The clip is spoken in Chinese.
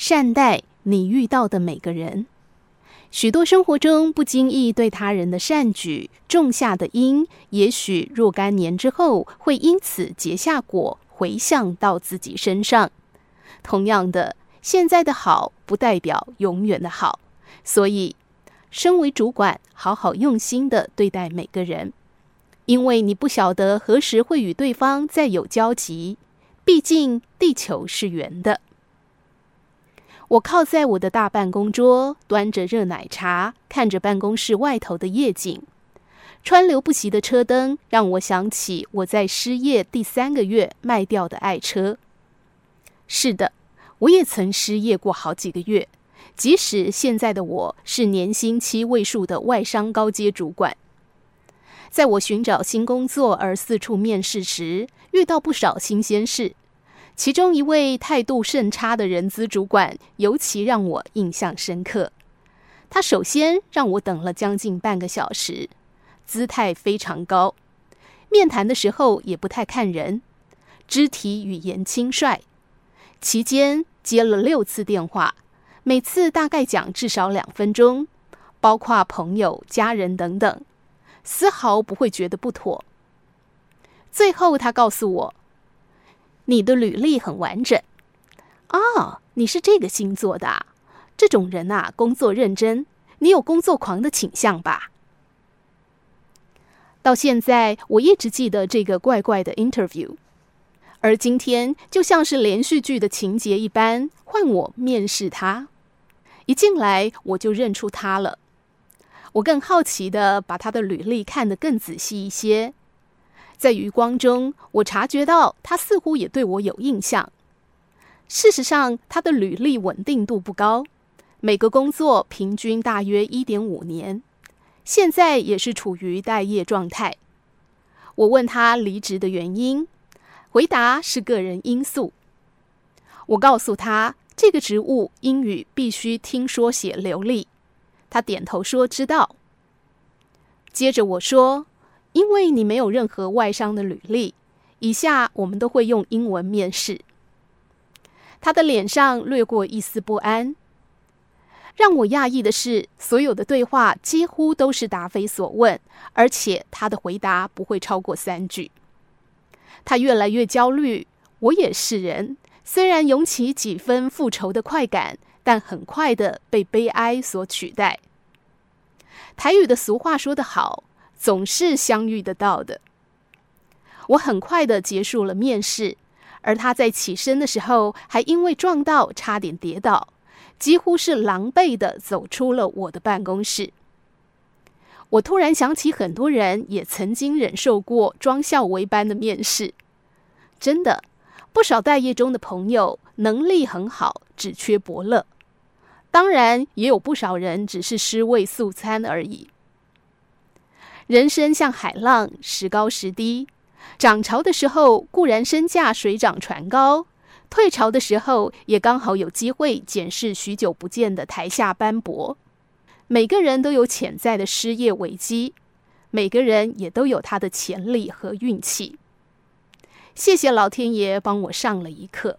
善待你遇到的每个人。许多生活中不经意对他人的善举种下的因，也许若干年之后会因此结下果，回向到自己身上。同样的，现在的好不代表永远的好，所以，身为主管，好好用心的对待每个人，因为你不晓得何时会与对方再有交集。毕竟，地球是圆的。我靠在我的大办公桌，端着热奶茶，看着办公室外头的夜景。川流不息的车灯让我想起我在失业第三个月卖掉的爱车。是的，我也曾失业过好几个月，即使现在的我是年薪七位数的外商高阶主管。在我寻找新工作而四处面试时，遇到不少新鲜事。其中一位态度甚差的人资主管，尤其让我印象深刻。他首先让我等了将近半个小时，姿态非常高，面谈的时候也不太看人，肢体语言轻率。期间接了六次电话，每次大概讲至少两分钟，包括朋友、家人等等，丝毫不会觉得不妥。最后他告诉我，你的履历很完整，哦，你是这个星座的，这种人啊，工作认真，你有工作狂的倾向吧？到现在，我一直记得这个怪怪的 interview，而今天就像是连续剧的情节一般，换我面试他，一进来我就认出他了，我更好奇的把他的履历看得更仔细一些。在余光中，我察觉到他似乎也对我有印象。事实上，他的履历稳定度不高，每个工作平均大约一点五年，现在也是处于待业状态。我问他离职的原因，回答是个人因素。我告诉他，这个职务英语必须听说写流利。他点头说知道。接着我说。因为你没有任何外商的履历，以下我们都会用英文面试。他的脸上掠过一丝不安。让我讶异的是，所有的对话几乎都是答非所问，而且他的回答不会超过三句。他越来越焦虑，我也是人，虽然涌起几分复仇的快感，但很快的被悲哀所取代。台语的俗话说得好。总是相遇得到的。我很快的结束了面试，而他在起身的时候，还因为撞到差点跌倒，几乎是狼狈的走出了我的办公室。我突然想起，很多人也曾经忍受过装校微般的面试。真的，不少待业中的朋友能力很好，只缺伯乐。当然，也有不少人只是尸位素餐而已。人生像海浪，时高时低。涨潮的时候固然身价水涨船高，退潮的时候也刚好有机会检视许久不见的台下斑驳。每个人都有潜在的失业危机，每个人也都有他的潜力和运气。谢谢老天爷帮我上了一课。